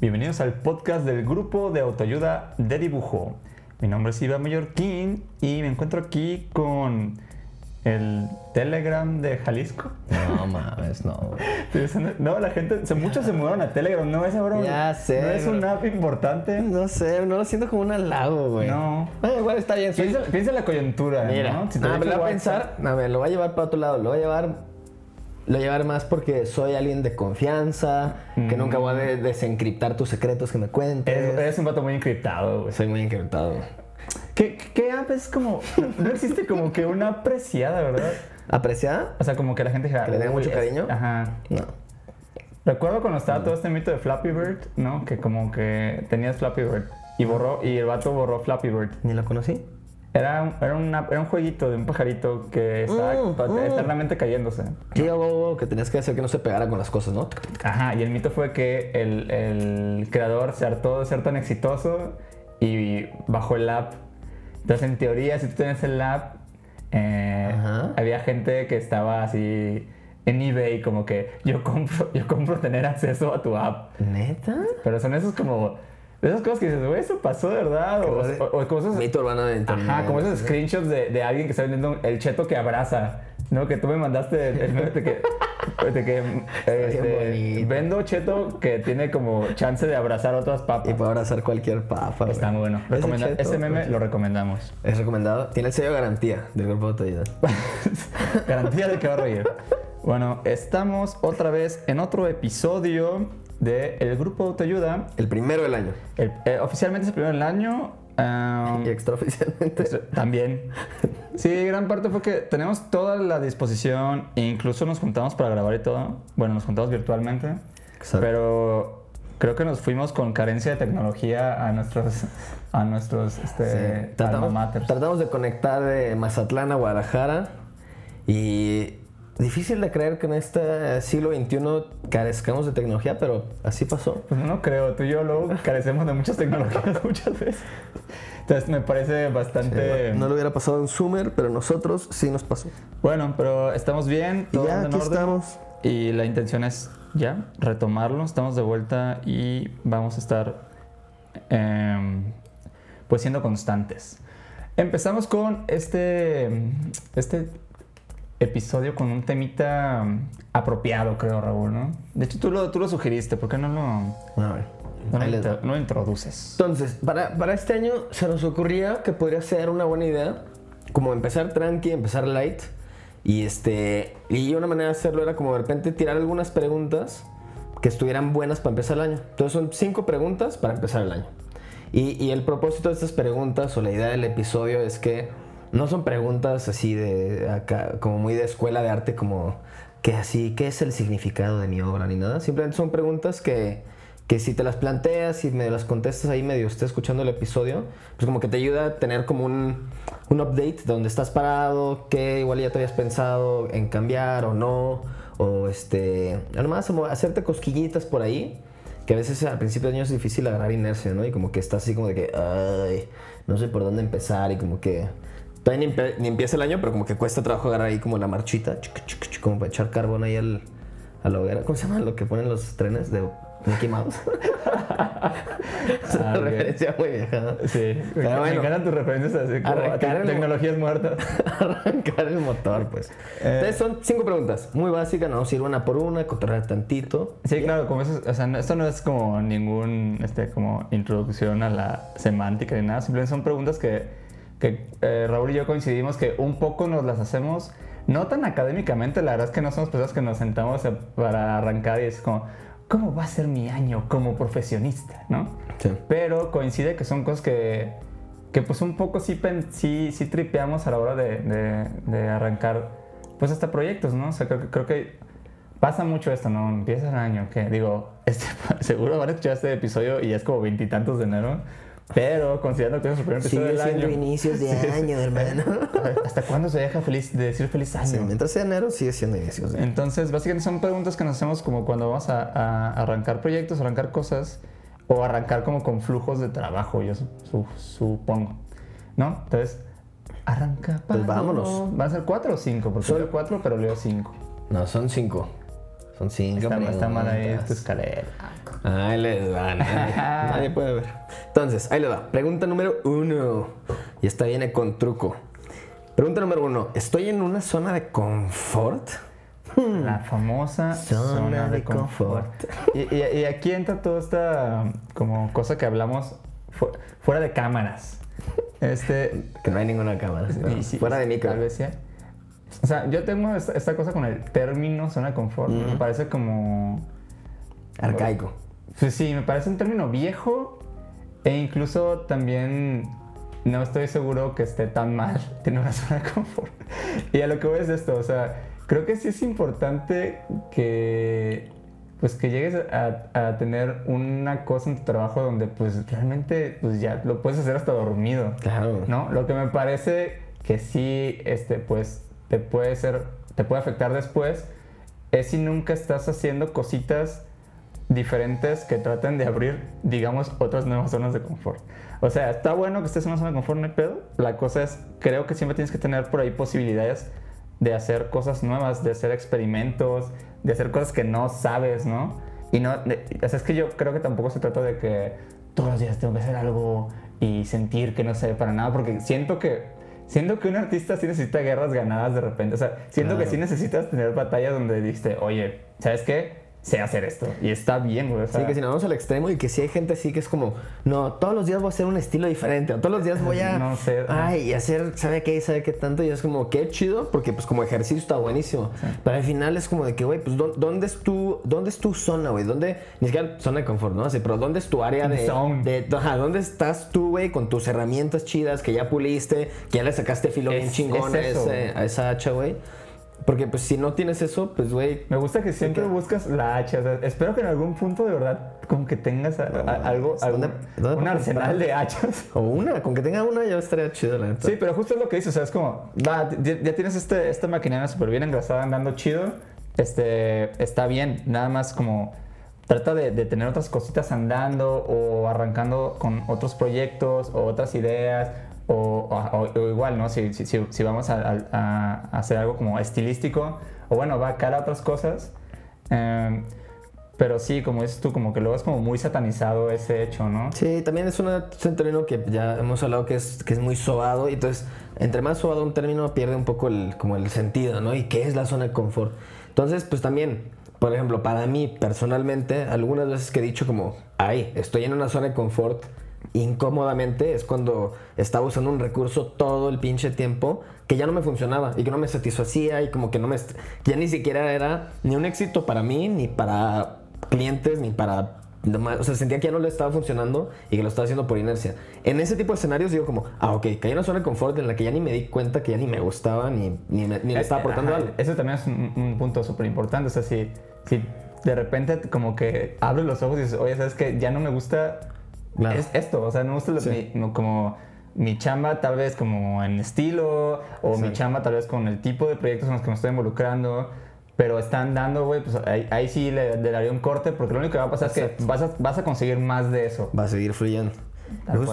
Bienvenidos al podcast del grupo de autoayuda de dibujo. Mi nombre es Iván Mallorquín y me encuentro aquí con el Telegram de Jalisco. No mames, no. No, la gente, muchos se mudaron a Telegram, no es ahora. Ya sé, No es bro. una app importante. No sé, no lo siento como un halago, güey. No. Eh, igual está bien. soy- Piensa, piensa en la coyuntura, Mira, ¿no? Si te me dejas lo voy a pensar, no, me lo voy a llevar para otro lado. Lo voy a llevar, lo voy a llevar más porque soy alguien de confianza, que nunca voy a de- desencriptar tus secretos que me cuentes. Eres, eres un vato muy encriptado, güey. Soy muy encriptado. ¿Qué, ¿Qué app es como.? No existe como que una apreciada, ¿verdad? ¿Apreciada? O sea, como que la gente. ¿Que le tenga "Uy, mucho es- cariño? Ajá. No. Recuerdo cuando estaba todo este mito de Flappy Bird, ¿no? Que como que tenías Flappy Bird y borró y el vato borró Flappy Bird. ¿Ni lo conocí? Era un, era una- era un jueguito de un pajarito que estaba Mm, mm. eternamente cayéndose. Sí, oh, que tenías que hacer que no se pegara con las cosas, ¿no? Ajá, y el mito fue que el, el creador se hartó de ser tan exitoso y bajó el app. Entonces, en teoría, si tú tienes el app, eh, había gente que estaba así en eBay, como que yo compro, yo compro tener acceso a tu app. ¿Neta? Pero son esos como. De esas cosas que dices, güey, eso pasó de verdad. O, o- esos. Mito urbano de internet. Ajá, como esos screenshots de, de alguien que está vendiendo el cheto que abraza. ¿No? Que tú me mandaste el, el meme de que. De que este, vendo cheto que tiene como chance de abrazar otras Y papas. puedo abrazar cualquier papa. Está muy bueno. Ese Recomenda- cheto, ese meme pues, lo recomendamos. Es recomendado. Tiene el sello de garantía del grupo de autoayuda. Garantía de que va a reír. Bueno, estamos otra vez en otro episodio de El Grupo de Autoayuda. El primero del año. El- eh, oficialmente es el primero del año. um, Y extraoficialmente. También. Sí, gran parte fue que tenemos toda la disposición, e incluso nos juntamos para grabar y todo. Bueno, nos juntamos virtualmente. Exacto. Pero creo que nos fuimos con carencia de tecnología a nuestros, a nuestros este, Sí, tratamos, tratamos de conectar de Mazatlán a Guadalajara y difícil de creer que en este siglo XXI carezcamos de tecnología, pero así pasó. Pues no creo, tú y yo luego carecemos de muchas tecnologías muchas veces. Entonces me parece bastante... No lo hubiera pasado en Summer, pero nosotros sí nos pasó. Bueno, pero estamos bien. Y todo ya en aquí orden. estamos. Y la intención es ya retomarlo. Estamos de vuelta y vamos a estar em, pues siendo constantes. Empezamos con este, este episodio con un temita apropiado, creo, Raúl, ¿no? De hecho, tú lo, tú lo sugeriste. ¿Por qué no lo, A ver. no lo ahí les va. intro- no lo introduces? Entonces, para, para este año se nos ocurría que podría ser una buena idea, como empezar tranqui, empezar light. Y este y una manera de hacerlo era como de repente tirar algunas preguntas que estuvieran buenas para empezar el año. Entonces son cinco preguntas para empezar el año. Y, y el propósito de estas preguntas o la idea del episodio es que no son preguntas así de acá, como muy de escuela de arte, como que así, ¿qué es el significado de mi obra? Ni nada. Simplemente son preguntas que, que si te las planteas y me las contestas ahí medio esté escuchando el episodio, pues como que te ayuda a tener como un, un update de dónde estás parado, qué igual ya te habías pensado en cambiar o no, o este, además como hacerte cosquillitas por ahí, que a veces al principio de año es difícil agarrar inercia, ¿no? Y como que estás así como de que, ay, no sé por dónde empezar y como que... Todavía ni, empieza el año, pero como que cuesta trabajo agarrar ahí como la marchita, chuc, chuc, chuc, como para echar carbón ahí al, a la hoguera. ¿Cómo se llama lo que ponen los trenes de Mickey Mouse? es una Ah, referencia muy vieja. ¿no? Sí, Pero me bueno. encantan tus referencias así como a Arrancar el- tecnologías muertas. Arrancar el motor, pues. Eh. Entonces son cinco preguntas, muy básicas, no sirve una por una, cotorrear tantito. Sí, claro, como eso, o sea, esto no es como ningún, este, como introducción a la semántica ni nada, simplemente son preguntas que, que eh, Raúl y yo coincidimos que un poco nos las hacemos, no tan académicamente, la verdad es que no somos personas que nos sentamos a- para arrancar y es como, ¿cómo va a ser mi año como profesionista? ¿No? Sí. Pero coincide que son cosas que, que pues un poco sí, sí, sí tripeamos a la hora de, de- de arrancar pues hasta proyectos, ¿no? O sea, creo, que- creo que pasa mucho esto, ¿no? Empieza el año, que digo, este, seguro van a escuchar este episodio y ya es como veintitantos de enero, Pero considerando que es el primer episodio del año. inicios de Sí, sí. año, hermano. ¿Hasta cuándo se deja feliz de decir feliz año? Sí, mientras sea enero, sigue siendo inicios de año. Entonces, básicamente son preguntas que nos hacemos como cuando vamos a, a arrancar proyectos, arrancar cosas o arrancar como con flujos de trabajo, yo su- su- supongo. ¿No? Entonces, arranca. Pues Pablo. vámonos. ¿Van a ser cuatro o cinco? Porque Son- leo cuatro, pero leo cinco. No, son cinco. Son cinco. Está, está mal ahí tu preguntas. escalera. Ahí les va, nadie, nadie puede ver. Entonces, ahí le va. Pregunta número uno. Y esta viene con truco. Pregunta número uno. ¿Estoy en una zona de confort? La famosa Zona zona, de, de confort. confort. Y, y- y aquí entra toda esta como cosa que hablamos fu- fuera de cámaras. Este, Que no hay ninguna cámara. ¿no? y sí, Fuera de micro. Tal vez sí. O sea, yo tengo esta, esta cosa con el término zona de confort. Me parece como. Arcaico. Pues sí, me parece un término viejo e incluso también no estoy seguro que esté tan mal tener una zona de confort. Y a lo que voy es esto, o sea, creo que sí es importante que pues que llegues a, a tener una cosa en tu trabajo donde pues realmente pues ya lo puedes hacer hasta dormido. Claro. ¿no? Lo que me parece que sí, este, pues, te puede ser, te puede afectar después, es si nunca estás haciendo cositas diferentes que traten de abrir, digamos, otras nuevas zonas de confort. O sea, está bueno que estés en una zona de confort, no hay pedo. La cosa es, creo que siempre tienes que tener por ahí posibilidades de hacer cosas nuevas, de hacer experimentos, de hacer cosas que no sabes, ¿no? Y no, de- es que yo creo que tampoco se trata de que todos los días tengo que hacer algo y sentir que no sé para nada, porque siento que, siento que un artista sí necesita guerras ganadas de repente, o sea, siento que sí necesitas tener batallas donde dijiste, oye, ¿sabes qué? Sé hacer esto y está bien, güey. o sea, Sí, que si nos vamos al extremo y que si hay gente así que es como, no, todos los días voy a hacer un estilo diferente, o todos los días voy a, No sé. ay, y hacer, ¿sabe qué? ¿Sabe qué tanto? Y es como, qué chido, porque pues como ejercicio está buenísimo. Pero al final es como de que, güey, pues ¿dó- ¿dónde es tu, dónde es tu zona, güey? ¿Dónde, ni siquiera zona de confort, ¿no? Así, pero ¿dónde es tu área de, Zone. de, ajá, ¿dónde estás tú, güey, con tus herramientas chidas que ya puliste, que ya le sacaste filo bien Es- chingón a, es eso, ese- güey. a esa hacha, güey? Porque pues si no tienes eso, pues, güey, Me gusta que siempre buscas la hacha. o sea, espero que en algún punto de verdad como que tengas a- a- algo, mames, algún- ¿dónde- dónde un arsenal comprar? de hachas. o una, con que tenga una ya estaría chido, la neta. Sí, pero justo es lo que dices, o sea, es como, va, ya, ya tienes este, esta maquinaria súper bien engrasada andando chido, este, está bien, nada más como trata de, de tener otras cositas andando o arrancando con otros proyectos o otras ideas o, igual, ¿no? Si, si, vamos a, hacer algo como estilístico o bueno, va cara a otras cosas. em, pero sí, como dices tú, como que luego es como muy satanizado ese hecho, ¿no? Sí, también es, una- es un término que ya hemos hablado que es, que es muy sobado. Y entonces, entre más sobado un término, pierde un poco el, como el sentido, ¿no? ¿Y qué es la zona de confort? Entonces, pues también, por ejemplo, para mí personalmente, algunas veces que he dicho como, ay, estoy en una zona de confort incómodamente, es cuando estaba usando un recurso todo el pinche tiempo que ya no me funcionaba y que no me satisfacía y como que no me... Ya ni siquiera era ni un éxito para mí, ni para clientes, ni para o sea, sentía que ya no le estaba funcionando y que lo estaba haciendo por inercia. En ese tipo de escenarios digo como, ah, ok, caí en una zona de confort en la que ya ni me di cuenta que ya ni me gustaba, ni, ni, me- ni le estaba aportando Ajá, algo. Eso también es un, un punto súper importante. O sea, si, si de repente como que abres los ojos y dices, oye, ¿sabes qué? Ya no me gusta Claro. es esto. O sea, no me gusta lo- Sí. mi- como mi chamba tal vez como en estilo o mi Sí. chamba tal vez con el tipo de proyectos en los que me estoy involucrando. Pero están dando, güey, pues ahí, ahí sí le, le daría un corte porque lo único que va a pasar es Exacto. que vas a, vas a conseguir más de eso. Va a seguir fluyendo.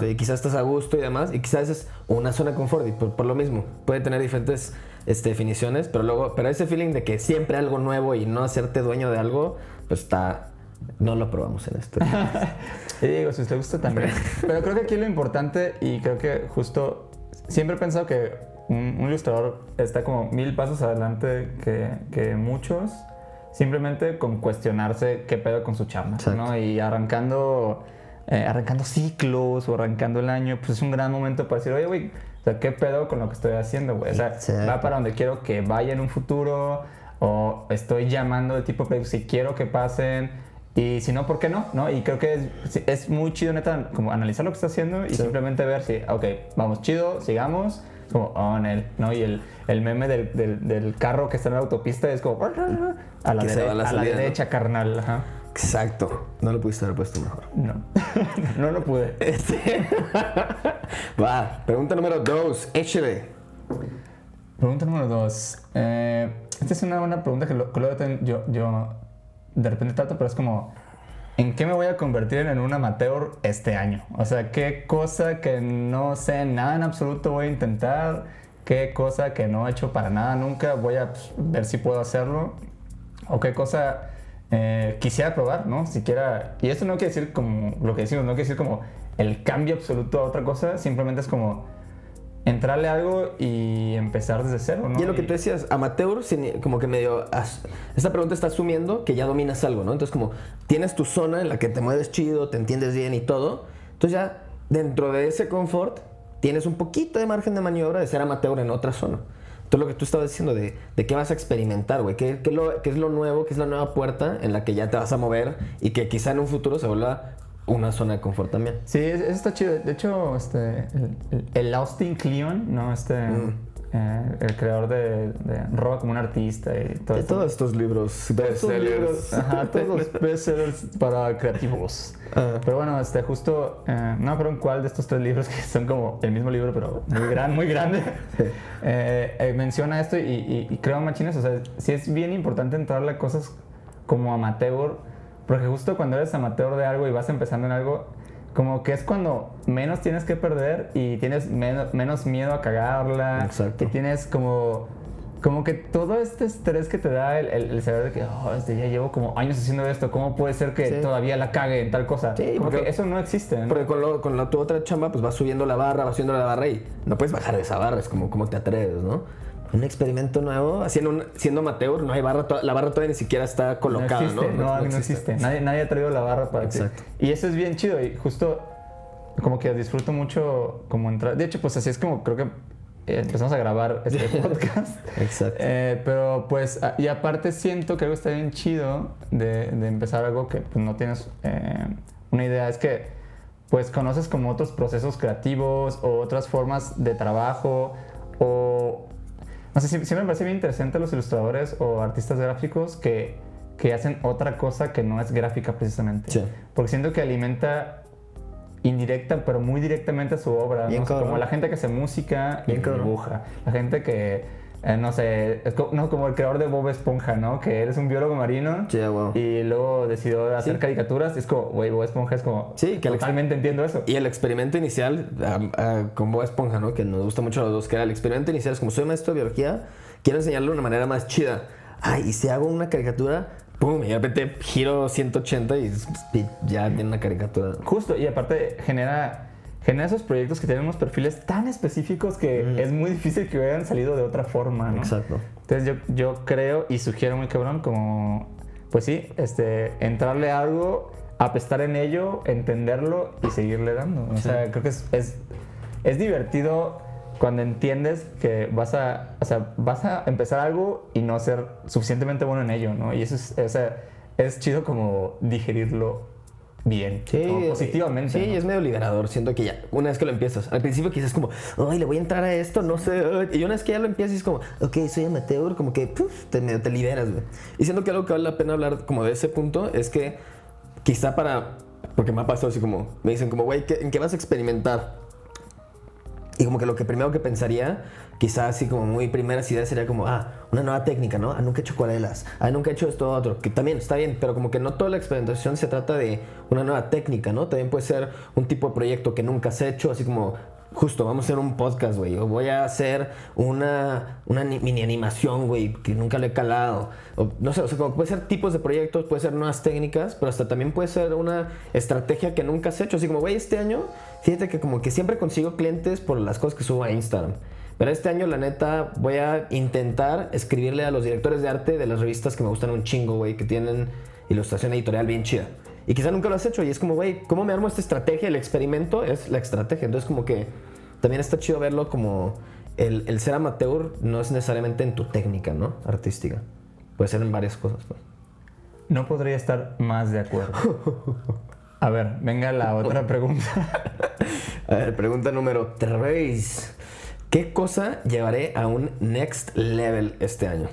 Y quizás estás a gusto y demás, y quizás es una zona confort, y por, por lo mismo, puede tener diferentes este, definiciones, pero luego, pero ese feeling de que siempre algo nuevo y no hacerte dueño de algo, pues está, no lo probamos en este. Y digo, si te gusta también. Pero creo que aquí lo importante, y creo que justo siempre he pensado que un, un ilustrador está como mil pasos adelante que, que muchos, simplemente con cuestionarse qué pedo con su chamba. ¿no? Y arrancando, eh, arrancando ciclos o arrancando el año, pues es un gran momento para decir, oye, güey, o sea, ¿qué pedo con lo que estoy haciendo, güey? O sea, Exacto. va para donde quiero que vaya en un futuro, o estoy llamando de tipo proyectos si quiero que pasen, y si no, ¿por qué no? ¿no? Y creo que es, es muy chido, neta, como analizar lo que está haciendo y Sí. simplemente ver si, ok, vamos chido, sigamos, como on él, ¿no? Y el, el meme del, del, del carro que está en la autopista es como a la, se dere- va a la a la salida, ¿no? derecha, carnal, ajá. Exacto. No lo pudiste haber puesto mejor. No, no lo pude. Este. Va, pregunta número dos. Échale. Pregunta número dos. Eh, esta es una buena pregunta que, lo- que yo de repente trato, pero es como, ¿en qué me voy a convertir en un amateur este año? O sea, ¿qué cosa que no sé nada en absoluto voy a intentar? ¿Qué cosa que no he hecho para nada nunca voy a pues, ver si puedo hacerlo? ¿O qué cosa eh, quisiera probar, no? Siquiera... Y esto no quiere decir como lo que decimos, no quiere decir como el cambio absoluto a otra cosa, simplemente es como entrarle a algo y empezar desde cero, ¿no? Y es lo que tú decías, amateur, como que medio. Esta pregunta está asumiendo que ya dominas algo, ¿no? Entonces, como tienes tu zona en la que te mueves chido, te entiendes bien y todo. Entonces, ya dentro de ese confort, tienes un poquito de margen de maniobra de ser amateur en otra zona. Entonces, lo que tú estabas diciendo de, de qué vas a experimentar, güey. ¿Qué, qué, es lo- qué es lo nuevo? ¿Qué es la nueva puerta en la que ya te vas a mover y que quizá en un futuro se vuelva una zona de confort también? Sí, es- eso está chido. De hecho, este, el, Austin Kleon, ¿no? Este, Mm. eh, el creador de, de Roba como un artista y todo De esto. todos estos libros, bestsellers. Ajá, todos los bestsellers para creativos. Ah. Pero bueno, este, justo, eh, no me acuerdo en cuál de estos tres libros, que son como el mismo libro, pero muy, gran, muy grande, eh, menciona esto y, y- y creo, machines, o sea, sí es bien importante entrarle a cosas como amateur, porque justo cuando eres amateur de algo y vas empezando en algo, como que es cuando menos tienes que perder y tienes menos, menos miedo a cagarla. Exacto. Y tienes como, como que todo este estrés que te da el, el- el saber de que "Oh, este, ya llevo como años haciendo esto, ¿cómo puede ser que Sí. todavía la cague en tal cosa? Sí, como porque- que eso no existe. ¿no? Porque con, lo- con la, tu otra chamba, pues vas subiendo la barra, vas subiendo la barra y no puedes bajar de esa barra. Es como, ¿cómo te atreves, no? Un experimento nuevo, haciendo un- siendo amateur, no hay barra, la barra todavía ni siquiera está colocada, no existe, ¿no? no, no existe. Nadie, nadie ha traído la barra para ti. Exacto. Y eso es bien chido y justo como que disfruto mucho como entrar. De hecho, pues así es como creo que eh, empezamos a grabar este podcast. Exacto. Eh, pero pues, y aparte siento que algo está bien chido de, de empezar algo que pues, no tienes eh, una idea. Es que pues conoces como otros procesos creativos o otras formas de trabajo. No sé, sie- siempre me parece bien interesante los ilustradores o artistas gráficos que, que hacen otra cosa que no es gráfica precisamente. Sí. Porque siento que alimenta indirecta, pero muy directamente a su obra. Como la gente que hace música y dibuja. La gente que, eh, no sé, es co- no, como el creador de Bob Esponja, ¿no? Que eres un biólogo marino wow. y luego decidió hacer Sí. caricaturas. Es como, güey, Bob Esponja es como... Sí, que totalmente entiendo eso. Y el experimento inicial, ah, ah, con Bob Esponja, ¿no? Que nos gusta mucho a los dos, que era el experimento inicial, es como soy maestro de biología, quiero enseñarlo de una manera más chida. Ay, y si hago una caricatura, pum, y de repente giro 180 y y ya tiene una caricatura. Justo, y aparte genera, genera esos proyectos que tienen unos perfiles tan específicos que es muy difícil que hubieran salido de otra forma, ¿no? Exacto. Entonces yo, yo creo y sugiero muy cabrón como, pues sí, este, entrarle a algo, apestar en ello, entenderlo y seguirle dando. O sea, creo que es, es, es divertido cuando entiendes que vas a, o sea, vas a empezar algo y no ser suficientemente bueno en ello, ¿no? Y eso es, o sea, es chido como digerirlo bien, como positivamente. Sí, ¿no? es medio liberador. Siento que ya, una vez que lo empiezas, al principio quizás como, ay, le voy a entrar a esto, no sé. ay", Y una vez que ya lo empiezas, es como, ok, soy amateur, como que puf, te, te liberas, güey. Y siento que algo que vale la pena hablar como de ese punto es que quizá para, porque me ha pasado así como, me dicen como, güey, ¿qué- ¿en qué vas a experimentar? Y como que lo que primero que pensaría, quizás así como muy primeras ideas sería como, ah, una nueva técnica, ¿no? Ah, nunca he hecho acuarelas. Ah, nunca he hecho esto otro. Que también está bien, pero como que no toda la experimentación se trata de una nueva técnica, ¿no? También puede ser un tipo de proyecto que nunca has hecho, así como, justo, vamos a hacer un podcast, güey. O voy a hacer una, una ni- mini animación, güey, que nunca lo he calado. No sé, o sea, como puede ser tipos de proyectos, puede ser nuevas técnicas, pero hasta también puede ser una estrategia que nunca has hecho. Así como, güey, este año, fíjate que como que siempre consigo clientes por las cosas que subo a Instagram. Pero este año, la neta, voy a intentar escribirle a los directores de arte de las revistas que me gustan un chingo, güey, que tienen ilustración editorial bien chida. Y quizá nunca lo has hecho y es como, güey, ¿cómo me armo esta estrategia? El experimento es la estrategia. Entonces, como que también está chido verlo como el, el ser amateur no es necesariamente en tu técnica, ¿no? Artística. Puede ser en varias cosas, pues. No podría estar más de acuerdo. A ver, venga la otra pregunta. A ver, pregunta número 3. ¿Qué cosa llevaré a un next level este año?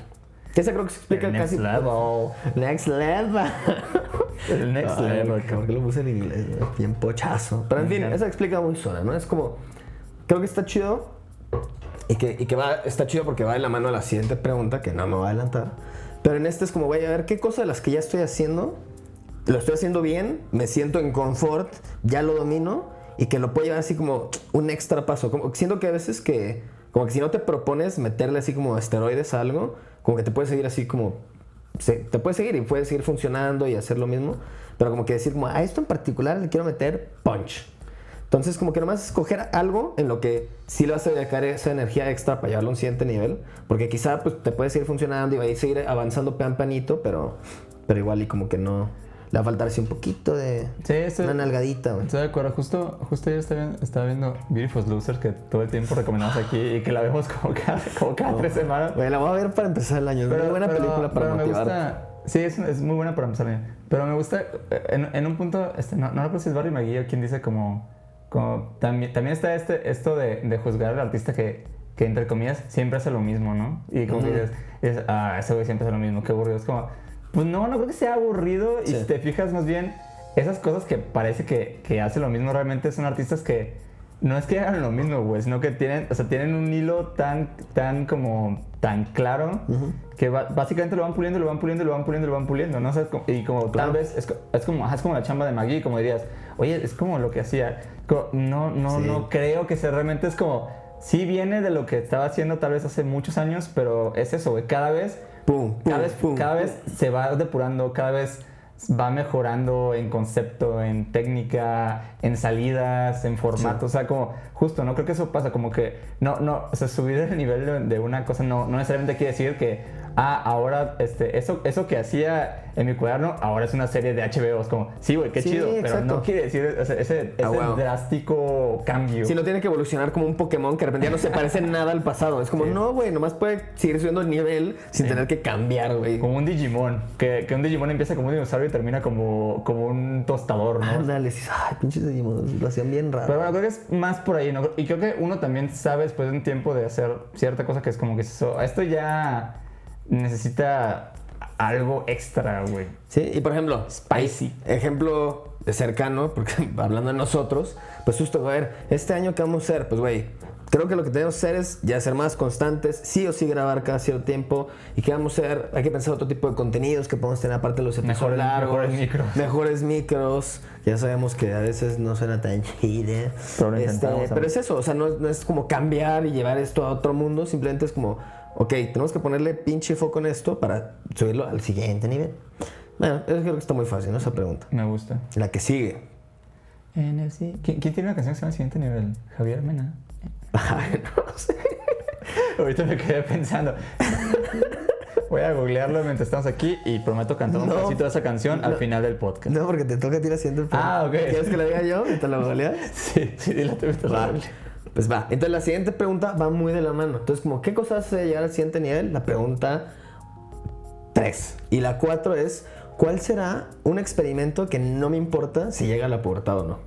Esa creo que se explica next casi. level. Next level. El next Ay, level, ¿Por cabrón. qué lo puse en inglés? güey? Bien pochazo. Pero en fin, esa explica muy sola, ¿no? Es como. Creo que está chido. Y que, y que va, está chido porque va de la mano a la siguiente pregunta, que no me va a adelantar. Pero en este es como, voy a ver qué cosa de las que ya estoy haciendo, lo estoy haciendo bien, me siento en confort, ya lo domino, y que lo puedo llevar así como un extra paso. Como, siento que a veces que, como que si no te propones meterle así como esteroides a algo, como que te puedes seguir así como se- te puede seguir y puede seguir funcionando y hacer lo mismo, pero como que decir como a esto en particular le quiero meter punch. Entonces como que nomás escoger algo en lo que sí le vas a dedicar esa energía extra para llevarlo a un siguiente nivel, porque quizá pues te puede seguir funcionando y va a seguir avanzando pan panito, pero, pero igual y como que no, le va a faltar así un poquito de Sí, estoy, una nalgadita, güey. estoy de acuerdo. Justo, justo ayer estaba viendo, estaba viendo Beautiful Loser que todo el tiempo recomendamos aquí y que la vemos como cada, como cada tres semanas. Güey, la voy a ver para empezar el año. es muy buena película para pero me motivar. gusta. Sí, es, es muy buena para empezar bien. Pero me gusta, en, en un punto, este, no, no recuerdo si es Barry McGee quien dice como, como también, también está este, esto de, de juzgar al artista que, que, entre comillas, siempre hace lo mismo, ¿no? Y como que Ujú. dices, dices, ah, ese güey siempre hace lo mismo, qué aburrido. Es como, pues no, no creo que sea aburrido. Y Sí. si te fijas más bien, esas cosas que parece que, que hace lo mismo realmente son artistas que no es que hagan lo mismo, güey, sino que tienen, o sea, tienen un hilo tan, tan como, tan claro que ba- básicamente lo van puliendo, lo van puliendo, lo van puliendo, lo van puliendo, ¿no? O sea, como- y como tal vez es, es como, es como la chamba de Maggie, como dirías, oye, es como lo que hacía. Co- No, no, Sí. no creo que sea realmente es como, sí viene de lo que estaba haciendo tal vez hace muchos años, pero es eso, güey, cada vez Pum, pum, cada vez, pum, cada vez se va depurando, cada vez va mejorando en concepto, en técnica, en salidas, en formato. O sea, como justo, ¿no? Creo que eso pasa, como que no, no, o sea, subir el nivel de, una cosa no, no necesariamente quiere decir que, ah, ahora, este, eso, eso que hacía en mi cuaderno, ahora es una serie de HBO. Es como, sí, güey, qué Sí, chido, pero no quiere decir o sea, ese, ese Ah, wow. drástico cambio. Si no tiene que evolucionar como un Pokémon que de repente ya no se parece nada al pasado. Es como, Sí. no, güey, nomás puede seguir subiendo el nivel sin Sí. tener que cambiar, güey. Como un Digimon, que, que un Digimon empieza como un dinosaurio termina como, como un tostador, ¿no? Ándale, ay, pinches Digimon, lo hacían bien raro. Pero bueno, creo que es más por ahí, ¿no? Y creo que uno también sabe después de un tiempo de hacer cierta cosa que es como que eso, esto ya necesita algo extra, güey. Sí, y por ejemplo, Spicy. ejemplo de cercano, porque hablando de nosotros, pues justo, a ver, este año, ¿qué vamos a hacer? Pues, güey, creo que lo que tenemos que hacer es ya ser más constantes, sí o sí grabar cada cierto tiempo, y qué vamos a hacer, hay que pensar otro tipo de contenidos que podemos tener aparte de los episodios Mejores- largos. mejores micros. Mejores micros, ya sabemos que a veces no suena tan chida. Pero lo Este, pero es eso, o sea, no, es- no es como cambiar y llevar esto a otro mundo, simplemente es como, ok, tenemos que ponerle pinche foco en esto para subirlo al siguiente nivel. Bueno, eso creo que está muy fácil, ¿no? Esa pregunta. Me gusta. La que sigue. En el si- ¿Quién, quién tiene una canción que se llama Siguiente Nivel? Javier Mena. No sé. Ahorita me quedé pensando. Voy a googlearlo mientras estamos aquí y prometo cantar un No. pedacito de esa canción al final del podcast. No, porque te toca a ti haciendo el Ah, ok. ¿Quieres que lo diga yo y te lo goleas? Sí, sí, dile tú. Pues va. Entonces la siguiente pregunta va muy de la mano. Entonces, como, ¿qué cosas hace llegar al siguiente nivel? La pregunta 3. Y la 4 es, ¿cuál será un experimento que no me importa si llega a la pubertad o no?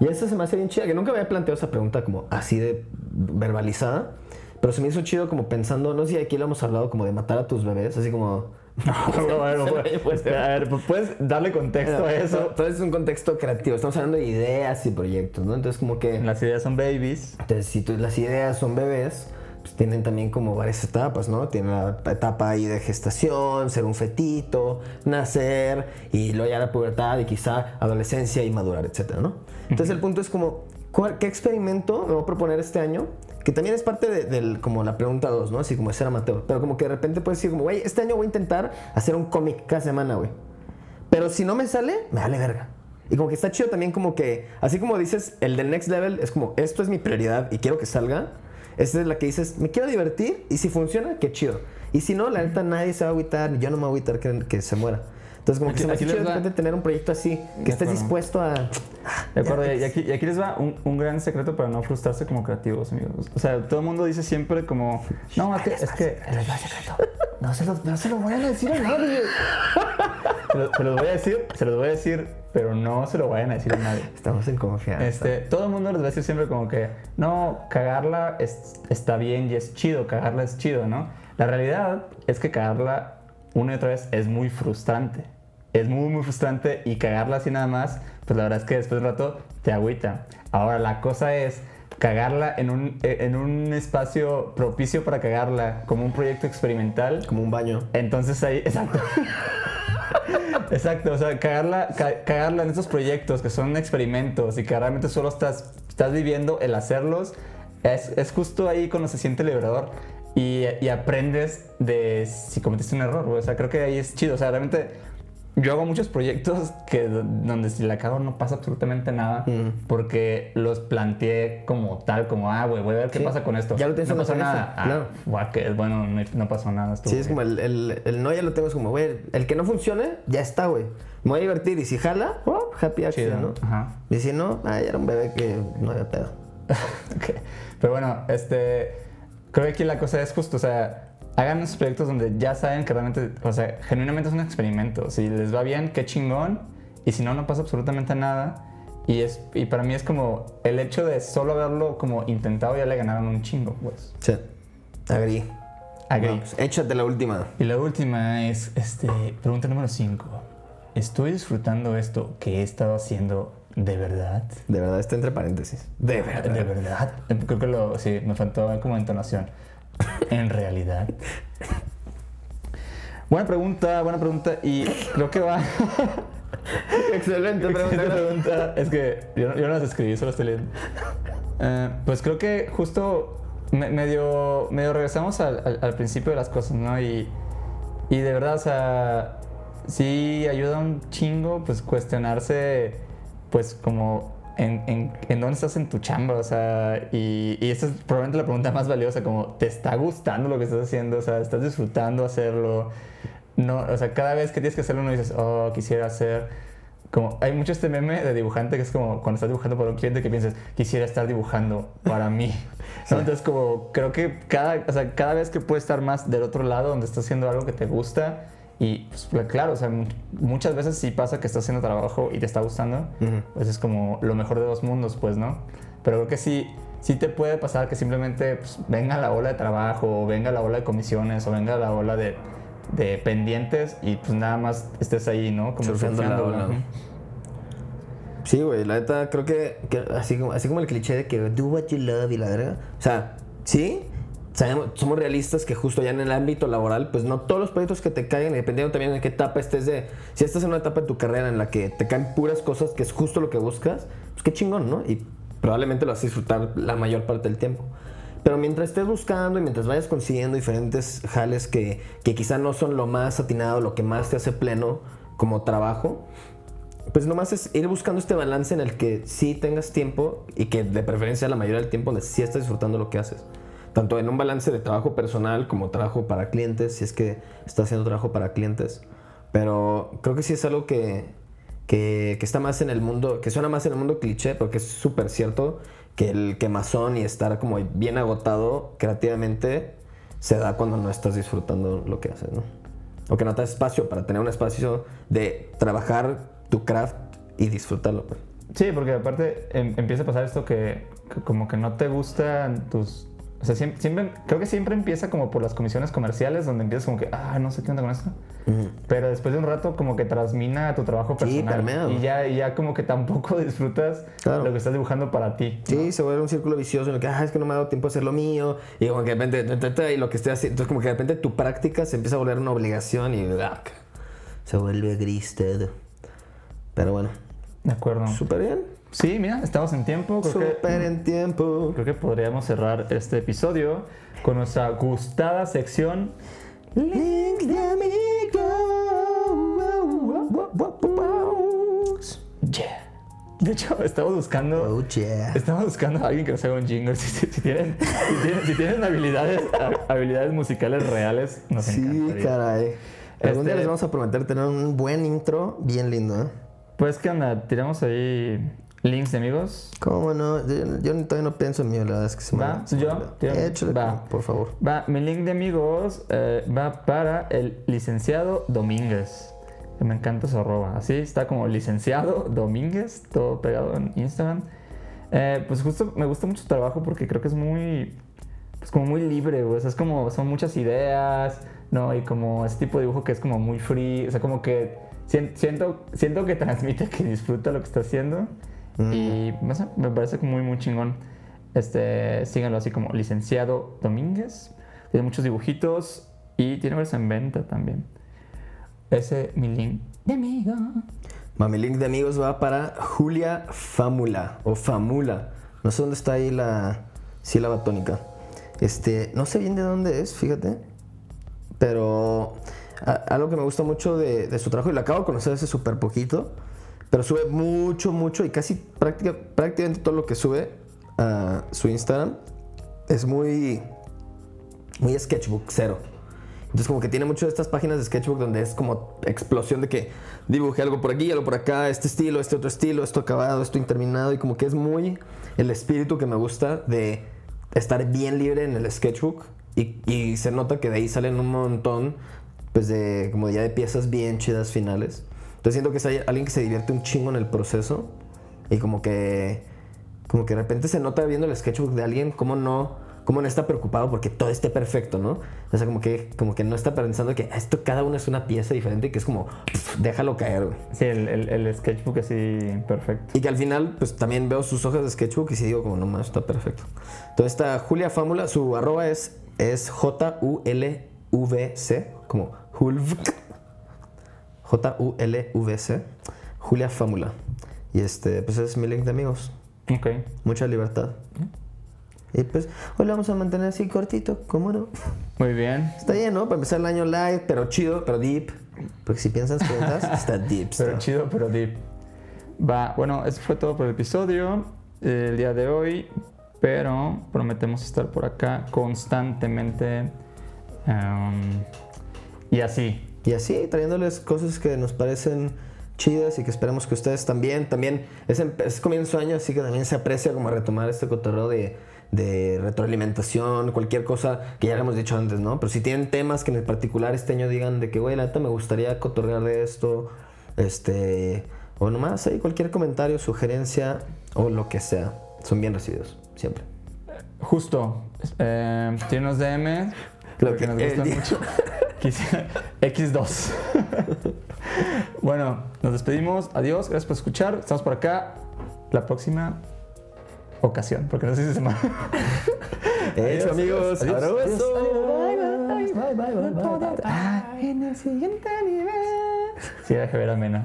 Y esa se me hace bien chida, que nunca me había planteado esa pregunta como así de verbalizada. Pero se me hizo chido como pensando, no sé si aquí lo hemos hablado como de matar a tus bebés, así como... Bueno, bueno, pues, a ver, pues, ¿puedes darle contexto a eso? Entonces es un contexto creativo, estamos hablando de ideas y proyectos, ¿no? Entonces como que... Las ideas son babies. Entonces, si tú- las ideas son bebés, pues tienen también como varias etapas, ¿no? Tienen la etapa ahí de gestación, ser un fetito, nacer, y luego ya la pubertad y quizá adolescencia y madurar, etcétera, ¿no? Entonces, el punto es como, ¿cuál- ¿qué experimento me voy a proponer este año? Que también es parte de, del- como la pregunta 2, ¿no? Así como ser amateur. Pero como que de repente puedes decir como, güey, este año voy a intentar hacer un cómic cada semana, güey. Pero si no me sale, me vale verga. Y como que está chido también como que, así como dices, el del next level es como, esto es mi prioridad y quiero que salga. Esta es la que dices, me quiero divertir y si funciona, qué chido. Y si no, la neta nadie se va a agüitar, yo no me voy a agüitar que, que se muera. Entonces como que Aquí- se me hace chido de va- repente tener un proyecto así, De que estés dispuesto a... De acuerdo, y aquí, y aquí les va un, un gran secreto para no frustrarse como creativos, amigos. O sea, todo el mundo dice siempre como, no, es que, es que, les va el secreto. No se, lo, no se lo vayan a decir a nadie. se, los, se los voy a decir, se los voy a decir, pero no se lo vayan a decir a nadie. Estamos en confianza. Este, todo el mundo les va a decir siempre como que, no, cagarla es- está bien y es chido, cagarla es chido, ¿no? La realidad es que cagarla una y otra vez es muy frustrante. Es muy, muy frustrante y cagarla así nada más, pues la verdad es que después de un rato te agüita. Ahora, la cosa es cagarla en un, en un espacio propicio para cagarla, como un proyecto experimental. Como un baño. Entonces ahí, exacto. Exacto, o sea, cagarla, ca- cagarla en estos proyectos que son experimentos y que realmente solo estás, estás viviendo el hacerlos, es, es justo ahí cuando se siente liberador y, y aprendes de si cometiste un error. O sea, creo que ahí es chido. O sea, realmente yo hago muchos proyectos que donde si la cago no pasa absolutamente nada Mm. porque los planteé como tal, como, ah, güey, voy a ver qué Sí. pasa con esto. Ya lo tienes no pasó nada. Ah, claro. guau, que- bueno, no, no pasó nada. estuvo Sí, es como el, el, el no ya lo tengo, es como, güey, el que no funcione, ya está, güey. Me voy a divertir y si jala, oh, happy accident, ¿no? ajá. Y si no, ah, ya era un bebé que no había pedo. Ok. Pero bueno, este. Creo que aquí la cosa es justo, o sea, hagan esos proyectos donde ya saben que realmente, o sea, genuinamente es un experimento. Si les va bien, qué chingón. Y si no, no pasa absolutamente nada. Y, es, y para mí es como el hecho de solo haberlo como intentado ya le ganaron un chingo, pues. Sí. Agri. Agree. pues, échate la última. Y la última es, este, pregunta número 5. ¿Estoy disfrutando esto que he estado haciendo de verdad? De verdad, está entre paréntesis. De verdad. ¿De verdad? Creo que lo, sí, me faltó como entonación. ¿En realidad? Buena pregunta, buena pregunta. Y creo que va. Excelente pregunta. pregunta es que yo, no- yo no las escribí, solo estoy leyendo. Eh, pues creo que justo me- medio, medio regresamos al, al- al principio de las cosas, ¿no? Y, y de verdad, o sea, sí ayuda un chingo, pues cuestionarse, pues como en, en, en dónde estás en tu chamba, o sea, y, y esta es probablemente la pregunta más valiosa, como, ¿te está gustando lo que estás haciendo? O sea, ¿estás disfrutando hacerlo? No, o sea, cada vez que tienes que hacerlo, uno dices, oh, quisiera hacer. Como, hay mucho este meme de dibujante que es como cuando estás dibujando para un cliente que piensas, quisiera estar dibujando para mí. ¿no? Entonces, como, creo que cada, o sea, cada vez que puedes estar más del otro lado, donde estás haciendo algo que te gusta, y pues, cla- claro, o sea, mu- muchas veces sí pasa que estás haciendo trabajo y te está gustando, pues es como lo mejor de dos mundos, pues, ¿no? Pero creo que sí, sí te puede pasar que simplemente pues, venga la ola de trabajo, o venga la ola de comisiones, o venga la ola de, de pendientes y pues nada más estés ahí, ¿no? Como Surfeando la ola. Sí, güey, la neta, creo que, que así, como, así como el cliché de que do what you love y la verga. O sea, sí, somos realistas que justo ya en el ámbito laboral, pues no todos los proyectos que te y dependiendo también de qué etapa estés de. Si estás en una etapa de tu carrera en la que te caen puras cosas que es justo lo que buscas, pues qué chingón, ¿no? Y probablemente lo vas a disfrutar la mayor parte del tiempo. Pero mientras estés buscando y mientras vayas consiguiendo diferentes jales que, que quizá no son lo más atinado, lo que más te hace pleno como trabajo, pues nomás es ir buscando este balance en el que sí tengas tiempo y que de preferencia la mayoría del tiempo sí estás disfrutando lo que haces. Tanto en un balance de trabajo personal como trabajo para clientes, si es que estás haciendo trabajo para clientes. Pero creo que sí es algo que, que, que está más en el mundo, que suena más en el mundo cliché, porque es súper cierto que el quemazón y estar como bien agotado creativamente se da cuando no estás disfrutando lo que haces, ¿no? O que no te das espacio para tener un espacio de trabajar tu craft y disfrutarlo. Pues. Sí, porque aparte em- empieza a pasar esto que, que como que no te gustan tus... O sea, siempre, siempre- creo que siempre empieza como por las comisiones comerciales, donde empiezas como que, ah, no sé qué onda con esto. Pero después de un rato como que transmina tu trabajo Sí, personal. permea. y ya, y ya como que tampoco disfrutas Claro. lo que estás dibujando para ti. Sí, se vuelve un círculo vicioso en el que, ah, es que no me ha dado tiempo a hacer lo mío. Y como que de repente, y lo que estoy haciendo. Entonces, como que de repente tu práctica se empieza a volver una obligación y ah, se vuelve gris. Pero bueno, De acuerdo. súper bien. Sí, mira, estamos en tiempo. Creo que, Súper en tiempo. creo que podríamos cerrar este episodio con nuestra gustada sección Links de amigos. Yeah. De hecho, estamos buscando. Oh, yeah. Estamos buscando a alguien que nos haga un jingle. Si, si- si tienen, si tienen, si tienen habilidades, ha- habilidades musicales reales, nos Sí, encantaría. caray. Algún día Este- les vamos a prometer tener un buen intro bien lindo, ¿eh? Pues, ¿qué onda? Tiramos ahí links de amigos. ¿Cómo no? Yo, yo todavía no pienso en mí, la verdad es que se me Va, ¿soy yo? Échale, Va. por favor. Va, mi link de amigos eh, va para el licenciado Domínguez. Me encanta su arroba. Así está como licenciado Domínguez, todo pegado en Instagram. Eh, pues justo me gusta mucho su trabajo porque creo que es muy, pues como muy libre. O sea, es como, son muchas ideas, ¿no? Y como ese tipo de dibujo que es como muy free. O sea, como que sien- siento, siento que transmite que disfruta lo que está haciendo. Y no sé, me parece muy, muy chingón. Este, síganlo así como licenciado Domínguez. Tiene muchos dibujitos y tiene varios en venta también. Ese mi link de amigo. Mami Link de amigos va para Julia Famula o Famula. No sé dónde está ahí la sílaba tónica. Este, no sé bien de dónde es, fíjate. Pero a- algo que me gusta mucho de, de su trabajo, y lo acabo de conocer hace súper poquito, pero sube mucho, mucho y casi práctica- prácticamente todo lo que sube a su Instagram es muy, muy sketchbook, cero. Entonces como que tiene mucho de estas páginas de sketchbook donde es como explosión de que dibujé algo por aquí, algo por acá, este estilo, este otro estilo, esto acabado, esto interminado y como que es muy el espíritu que me gusta de estar bien libre en el sketchbook y, se nota que de ahí salen un montón pues de como de piezas bien chidas finales. Entonces siento que es alguien que se divierte un chingo en el proceso y como que como que de repente se nota viendo el sketchbook de alguien cómo no cómo no está preocupado porque todo esté perfecto, ¿no? O sea, como que como que no está pensando que esto cada uno es una pieza diferente y que es como pff, déjalo caer, güey. Sí, el, el- el sketchbook así perfecto. Y que al final, pues también veo sus hojas de sketchbook y sí digo como, no más, está perfecto. Entonces está Julia Fámula, su arroba es, es J-U-L-V-C, como Hulvk. J-U-L-V-C, Julia Fámula. Y este, pues ese es mi link de amigos. Ok. Mucha libertad. Y pues, hoy lo vamos a mantener así cortito, ¿cómo no? Muy bien. Está bien, ¿no? Para empezar el año light, pero chido, pero deep. Porque si piensas preguntas, está deep. Pero chido, pero deep. Va, bueno, eso fue todo por el episodio eh, el día de hoy, pero prometemos estar por acá constantemente. em, y así. Y así, trayéndoles cosas que nos parecen chidas y que esperamos que ustedes también. También es, em- es comienzo año, así que también se aprecia como retomar este cotorreo de, retroalimentación, cualquier cosa que ya hemos dicho antes, ¿no? Pero si tienen temas que en particular este año digan de que, güey, la neta me gustaría cotorrear de esto, este, o nomás ahí cualquier comentario, sugerencia o lo que sea, son bien recibidos, siempre. Justo. Eh, tiene unos DM. Lo porque que nos gustan mucho. Quise- X2. bueno, nos despedimos. Adiós. Gracias por escuchar. Estamos por acá la próxima ocasión. Porque no sé si se llama. Hecho, amigos. Adiós. Abrazo. Adiós. Bye, bye, bye, bye, bye. Ah, en el siguiente nivel. Sí, deje ver a Mena.